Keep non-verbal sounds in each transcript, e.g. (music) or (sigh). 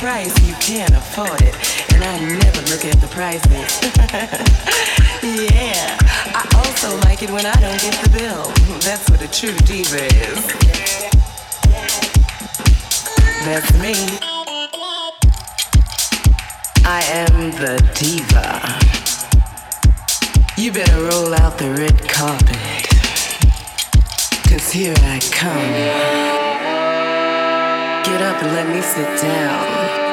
price, you can't afford it. And I never look at the prices. (laughs) yeah, I also like it when I don't get the bill. That's what a true diva is. That's me. I am the diva. You better roll out the red carpet. Cause here I come get up and let me sit down.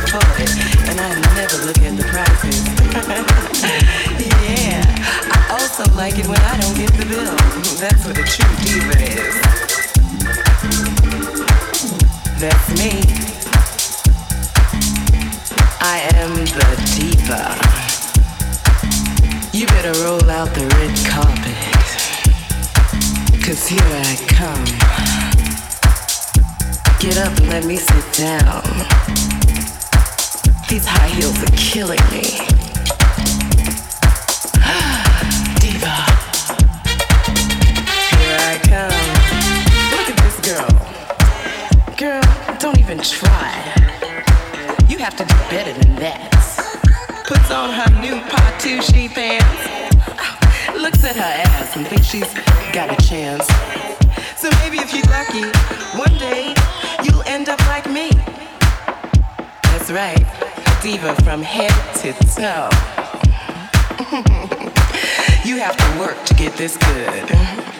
and I never look at the prices. (laughs) yeah, I also like it when I don't get the bill. That's what a true diva is. That's me. I am the diva. You better roll out the red carpet. Cause here I come. Get up and let me sit down. These high heels are killing me. (gasps) Diva. Here I come. Look at this girl. Girl, don't even try. You have to do better than that. Puts on her new Patushi pants. (laughs) Looks at her ass and thinks she's got a chance. So maybe if you're lucky, one day you'll end up like me. That's right diva from head to toe. (laughs) you have to work to get this good.